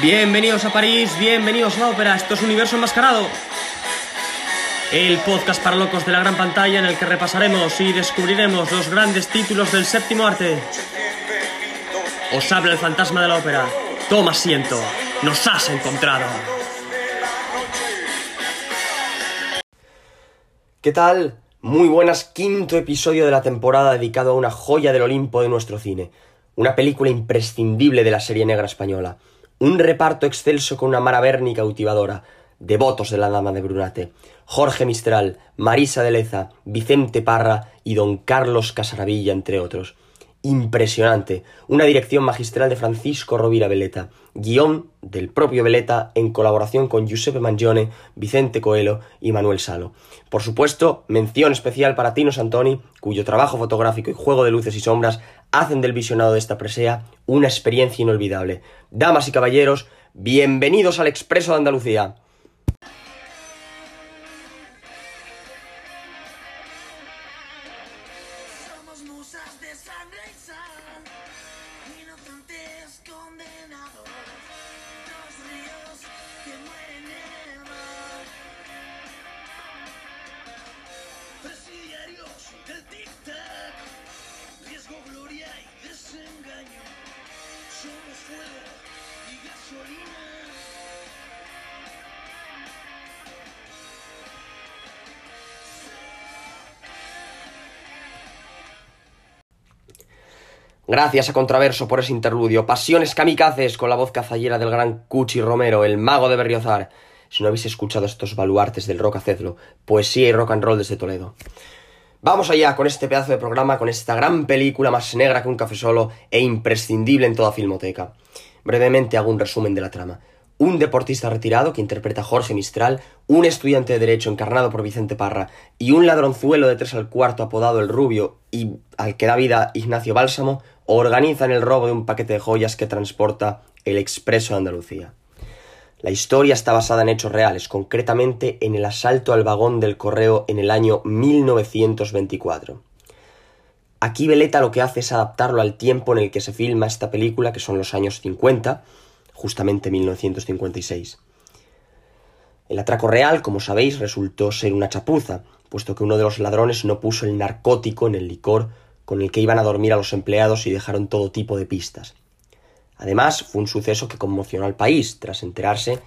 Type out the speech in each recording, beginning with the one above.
Bienvenidos a París, bienvenidos a la ópera, esto es Universo Enmascarado. El podcast para locos de la gran pantalla en el que repasaremos y descubriremos los grandes títulos del séptimo arte. Os habla el fantasma de la ópera. Toma asiento, nos has encontrado. ¿Qué tal? Muy buenas, quinto episodio de la temporada dedicado a una joya del Olimpo de nuestro cine, una película imprescindible de la serie negra española, un reparto excelso con una Mara Berni cautivadora, devotos de la Dama de Brunate, Jorge Mistral, Marisa de Leza, Vicente Parra y don Carlos Casaravilla, entre otros. Impresionante, una dirección magistral de Francisco Rovira Veleta, guion del propio Veleta en colaboración con Giuseppe Mangione, Vicente Coelho y Manuel Salo. Por supuesto, mención especial para Tino Santoni, cuyo trabajo fotográfico y juego de luces y sombras hacen del visionado de esta presea una experiencia inolvidable. Damas y caballeros, bienvenidos al Expreso de Andalucía. Y gasolina. Gracias a Contraverso por ese interludio. Pasiones kamikazes con la voz cazallera del gran Cuchi Romero, el mago de Berriozar. Si no habéis escuchado estos baluartes del rock, hacedlo. Poesía y rock and roll desde Toledo. Vamos allá con este pedazo de programa, con esta gran película más negra que un café solo e imprescindible en toda filmoteca. Brevemente hago un resumen de la trama. Un deportista retirado que interpreta Jorge Mistral, un estudiante de Derecho encarnado por Vicente Parra y un ladronzuelo de tres al cuarto apodado El Rubio y al que da vida Ignacio Bálsamo organizan el robo de un paquete de joyas que transporta el Expreso de Andalucía. La historia está basada en hechos reales, concretamente en el asalto al vagón del correo en el año 1924. Aquí Veleta lo que hace es adaptarlo al tiempo en el que se filma esta película, que son los años 50, justamente 1956. El atraco real, como sabéis, resultó ser una chapuza, puesto que uno de los ladrones no puso el narcótico en el licor con el que iban a dormir a los empleados y dejaron todo tipo de pistas. Además, fue un suceso que conmocionó al país, tras enterarse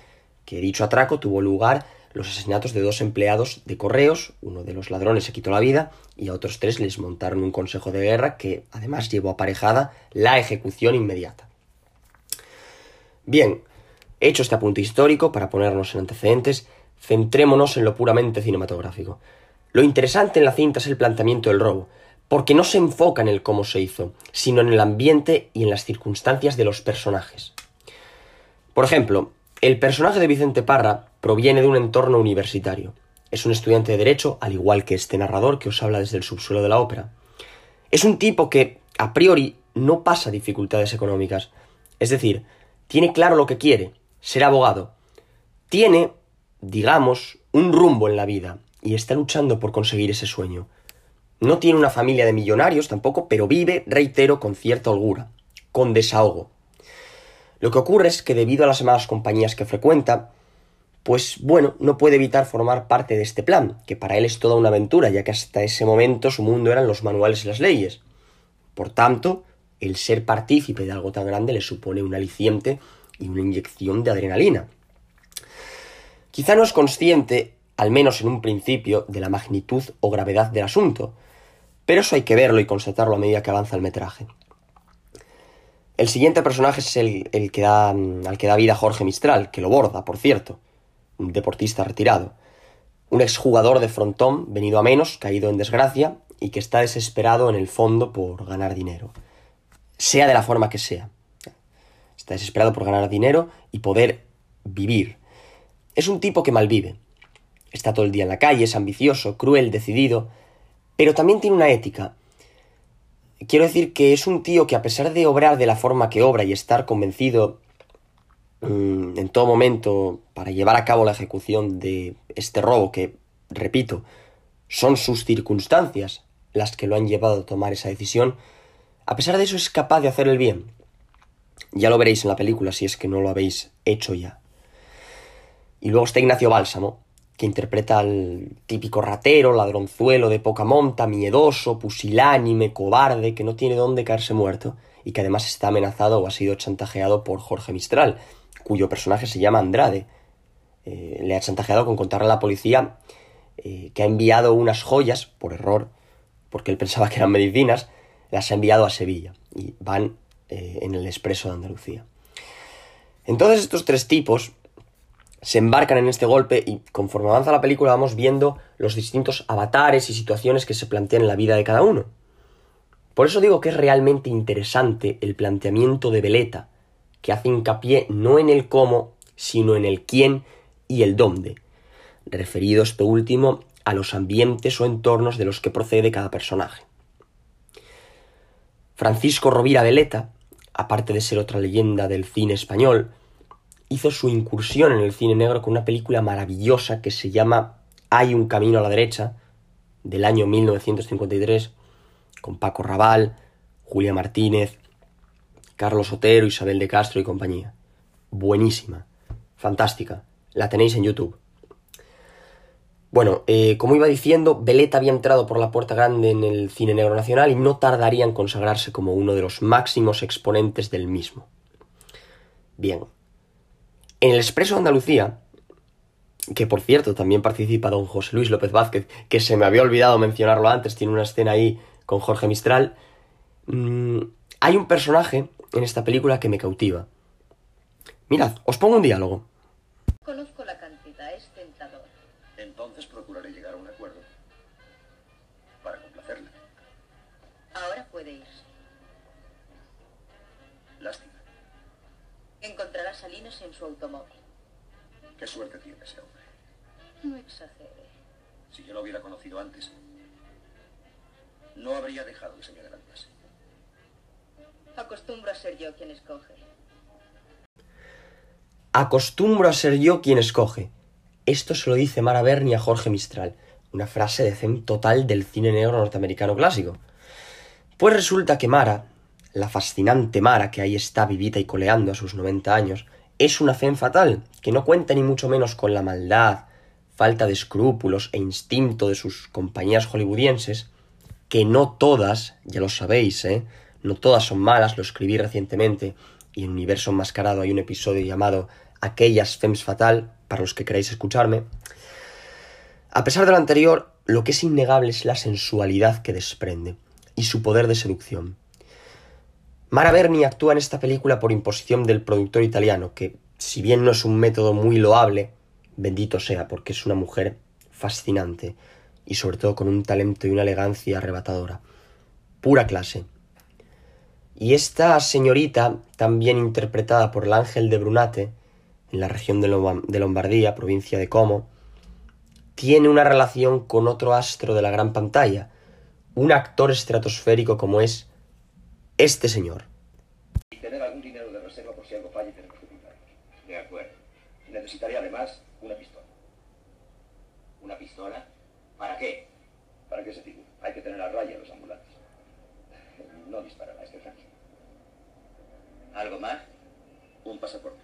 que dicho atraco tuvo lugar los asesinatos de dos empleados de correos, uno de los ladrones se quitó la vida y a otros tres les montaron un consejo de guerra que además llevó aparejada la ejecución inmediata. Bien, hecho este apunte histórico, para ponernos en antecedentes, centrémonos en lo puramente cinematográfico. Lo interesante en la cinta es el planteamiento del robo, porque no se enfoca en el cómo se hizo, sino en el ambiente y en las circunstancias de los personajes. Por ejemplo, el personaje de Vicente Parra proviene de un entorno universitario. Es un estudiante de Derecho, al igual que este narrador que os habla desde el subsuelo de la ópera. Es un tipo que, a priori, no pasa dificultades económicas. Es decir, tiene claro lo que quiere, ser abogado. Tiene, digamos, un rumbo en la vida y está luchando por conseguir ese sueño. No tiene una familia de millonarios tampoco, pero vive, reitero, con cierta holgura, con desahogo. Lo que ocurre es que debido a las malas compañías que frecuenta, pues bueno, no puede evitar formar parte de este plan, que para él es toda una aventura, ya que hasta ese momento su mundo eran los manuales y las leyes. Por tanto, el ser partícipe de algo tan grande le supone un aliciente y una inyección de adrenalina. Quizá no es consciente, al menos en un principio, de la magnitud o gravedad del asunto, pero eso hay que verlo y constatarlo a medida que avanza el metraje. El siguiente personaje es el, que da, al que da vida Jorge Mistral, que lo borda, por cierto, un deportista retirado, un exjugador de frontón venido a menos, caído en desgracia y que está desesperado en el fondo por ganar dinero, sea de la forma que sea. Está desesperado por ganar dinero y poder vivir. Es un tipo que malvive. Está todo el día en la calle, es ambicioso, cruel, decidido, pero también tiene una ética. Quiero decir que es un tío que a pesar de obrar de la forma que obra y estar convencido mmm, en todo momento para llevar a cabo la ejecución de este robo que, repito, son sus circunstancias las que lo han llevado a tomar esa decisión, a pesar de eso es capaz de hacer el bien. Ya lo veréis en la película si es que no lo habéis hecho ya. Y luego está Ignacio Bálsamo, que interpreta al típico ratero, ladronzuelo de poca monta, miedoso, pusilánime, cobarde, que no tiene dónde caerse muerto y que además está amenazado o ha sido chantajeado por Jorge Mistral, cuyo personaje se llama Andrade. Eh, le ha chantajeado con contarle a la policía eh, que ha enviado unas joyas, por error, porque él pensaba que eran medicinas, las ha enviado a Sevilla y van eh, en el expreso de Andalucía. Entonces estos tres tipos se embarcan en este golpe y conforme avanza la película vamos viendo los distintos avatares y situaciones que se plantean en la vida de cada uno. Por eso digo que es realmente interesante el planteamiento de Veleta, que hace hincapié no en el cómo, sino en el quién y el dónde, referido esto último a los ambientes o entornos de los que procede cada personaje. Francisco Rovira Veleta, aparte de ser otra leyenda del cine español, hizo su incursión en el cine negro con una película maravillosa que se llama Hay un camino a la derecha, del año 1953, con Paco Raval, Julia Martínez, Carlos Otero, Isabel de Castro y compañía. Buenísima, fantástica, la tenéis en YouTube. Bueno, eh, como iba diciendo, Beleta había entrado por la puerta grande en el cine negro nacional y no tardaría en consagrarse como uno de los máximos exponentes del mismo. Bien, en el Expreso de Andalucía, que por cierto también participa don José Luis López Vázquez, que se me había olvidado mencionarlo antes, tiene una escena ahí con Jorge Mistral, mmm, hay un personaje en esta película que me cautiva. Mirad, os pongo un diálogo. En su automóvil. Qué suerte tiene ese hombre. No exagere. Si yo lo hubiera conocido antes, no habría dejado que se me adelantase. Acostumbro a ser yo quien escoge. Acostumbro a ser yo quien escoge. Esto se lo dice Mara Berni a Jorge Mistral, una frase de zen total del cine negro norteamericano clásico. Pues resulta que Mara, la fascinante Mara que ahí está vivita y coleando a sus 90 años, es una zen fatal, que no cuenta ni mucho menos con la maldad, falta de escrúpulos e instinto de sus compañías hollywoodienses, que no todas, ya lo sabéis, ¿eh? No todas son malas, lo escribí recientemente, y en Universo Enmascarado hay un episodio llamado Aquellas Fems Fatal, para los que queráis escucharme. A pesar de lo anterior, lo que es innegable es la sensualidad que desprende, y su poder de seducción. Mara Berni actúa en esta película por imposición del productor italiano, que, si bien no es un método muy loable, bendito sea, porque es una mujer fascinante, y sobre todo con un talento y una elegancia arrebatadora. Pura clase. Y esta señorita, también interpretada por el Ángel de Brunate, en la región de, Lom de Lombardía, provincia de Como, tiene una relación con otro astro de la gran pantalla, un actor estratosférico como es este señor. Y tener algún dinero de reserva por si algo falla y tenemos que ocultarnos. De acuerdo. Necesitaré además una pistola. ¿Una pistola? ¿Para qué? ¿Para qué se figura? Hay que tener a raya los ambulantes. No disparará este Frankie. ¿Algo más? Un pasaporte.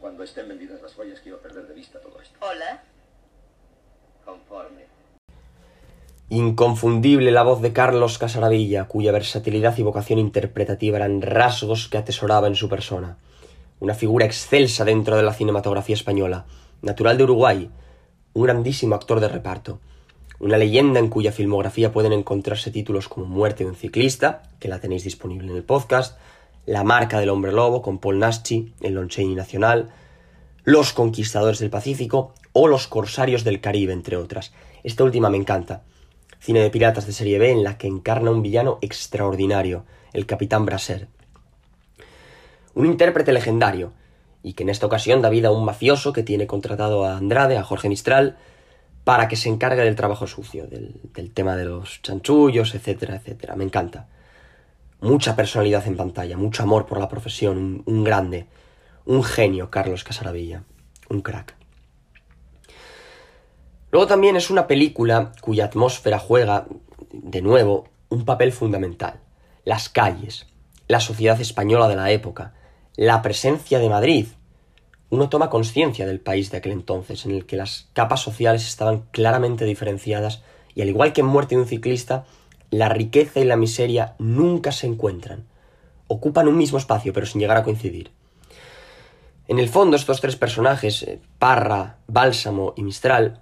Cuando estén vendidas las joyas quiero perder de vista todo esto. Hola. Conforme. Inconfundible la voz de Carlos Casaravilla, cuya versatilidad y vocación interpretativa eran rasgos que atesoraba en su persona. Una figura excelsa dentro de la cinematografía española, natural de Uruguay, un grandísimo actor de reparto, una leyenda en cuya filmografía pueden encontrarse títulos como Muerte de un ciclista, que la tenéis disponible en el podcast, La marca del hombre lobo con Paul Naschi en Lon Chaney Nacional, Los conquistadores del Pacífico o Los corsarios del Caribe, entre otras. Esta última me encanta. Cine de piratas de serie B en la que encarna un villano extraordinario, el Capitán Braser. Un intérprete legendario, y que en esta ocasión da vida a un mafioso que tiene contratado a Andrade, a Jorge Mistral, para que se encargue del trabajo sucio, del, tema de los chanchullos, etcétera, etcétera. Me encanta. Mucha personalidad en pantalla, mucho amor por la profesión, un grande, un genio, Carlos Casaravilla, un crack. Luego también es una película cuya atmósfera juega, de nuevo, un papel fundamental. Las calles, la sociedad española de la época, la presencia de Madrid. Uno toma conciencia del país de aquel entonces, en el que las capas sociales estaban claramente diferenciadas y al igual que en Muerte de un ciclista, la riqueza y la miseria nunca se encuentran. Ocupan un mismo espacio, pero sin llegar a coincidir. En el fondo, estos tres personajes, eh, Parra, Bálsamo y Mistral,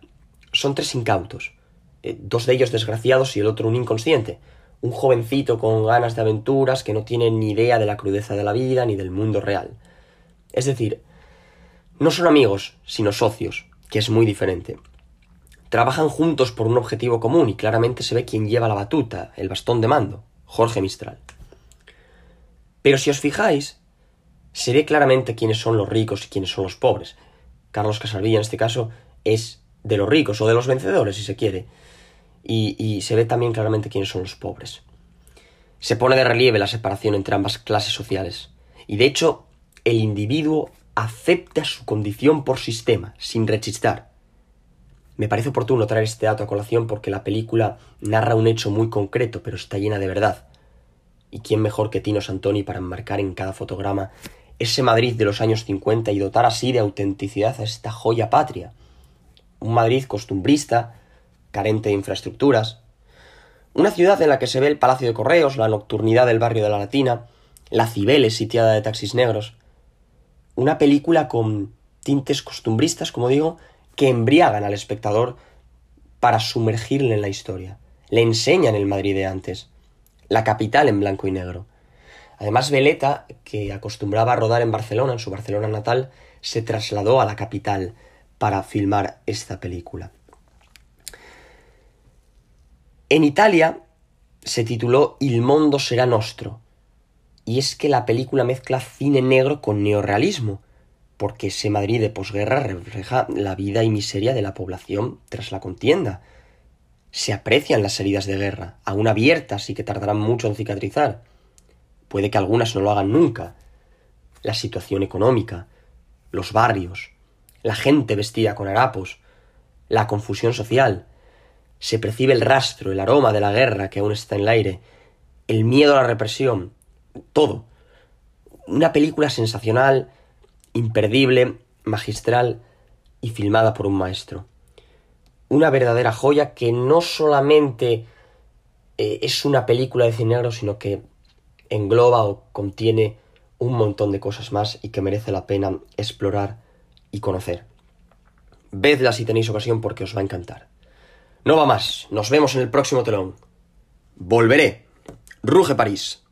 son tres incautos, eh, dos de ellos desgraciados y el otro un inconsciente, un jovencito con ganas de aventuras que no tiene ni idea de la crudeza de la vida ni del mundo real. Es decir, no son amigos, sino socios, que es muy diferente. Trabajan juntos por un objetivo común y claramente se ve quién lleva la batuta, el bastón de mando, Jorge Mistral. Pero si os fijáis, se ve claramente quiénes son los ricos y quiénes son los pobres. Carlos Casalvilla en este caso es de los ricos o de los vencedores, si se quiere, y, se ve también claramente quiénes son los pobres. Se pone de relieve la separación entre ambas clases sociales, y de hecho el individuo acepta su condición por sistema, sin rechistar. Me parece oportuno traer este dato a colación porque la película narra un hecho muy concreto, pero está llena de verdad. ¿Y quién mejor que Tino Santoni para enmarcar en cada fotograma ese Madrid de los años 50 y dotar así de autenticidad a esta joya patria? Un Madrid costumbrista, carente de infraestructuras. Una ciudad en la que se ve el Palacio de Correos, la nocturnidad del barrio de la Latina, la Cibeles sitiada de taxis negros. Una película con tintes costumbristas, como digo, que embriagan al espectador para sumergirle en la historia. Le enseñan el Madrid de antes, la capital en blanco y negro. Además, Veleta, que acostumbraba a rodar en Barcelona, en su Barcelona natal, se trasladó a la capital para filmar esta película. En Italia se tituló Il mondo será nostro, y es que la película mezcla cine negro con neorrealismo, porque ese Madrid de posguerra refleja la vida y miseria de la población tras la contienda. Se aprecian las heridas de guerra, aún abiertas y que tardarán mucho en cicatrizar. Puede que algunas no lo hagan nunca. La situación económica, los barrios, la gente vestida con harapos, la confusión social. Se percibe el rastro, el aroma de la guerra que aún está en el aire, el miedo a la represión, todo. Una película sensacional, imperdible, magistral y filmada por un maestro. Una verdadera joya que no solamente eh, es una película de cine negro, sino que engloba o contiene un montón de cosas más y que merece la pena explorar y conocer. Vedla si tenéis ocasión porque os va a encantar. No va más, nos vemos en el próximo telón. Volveré. Ruge París.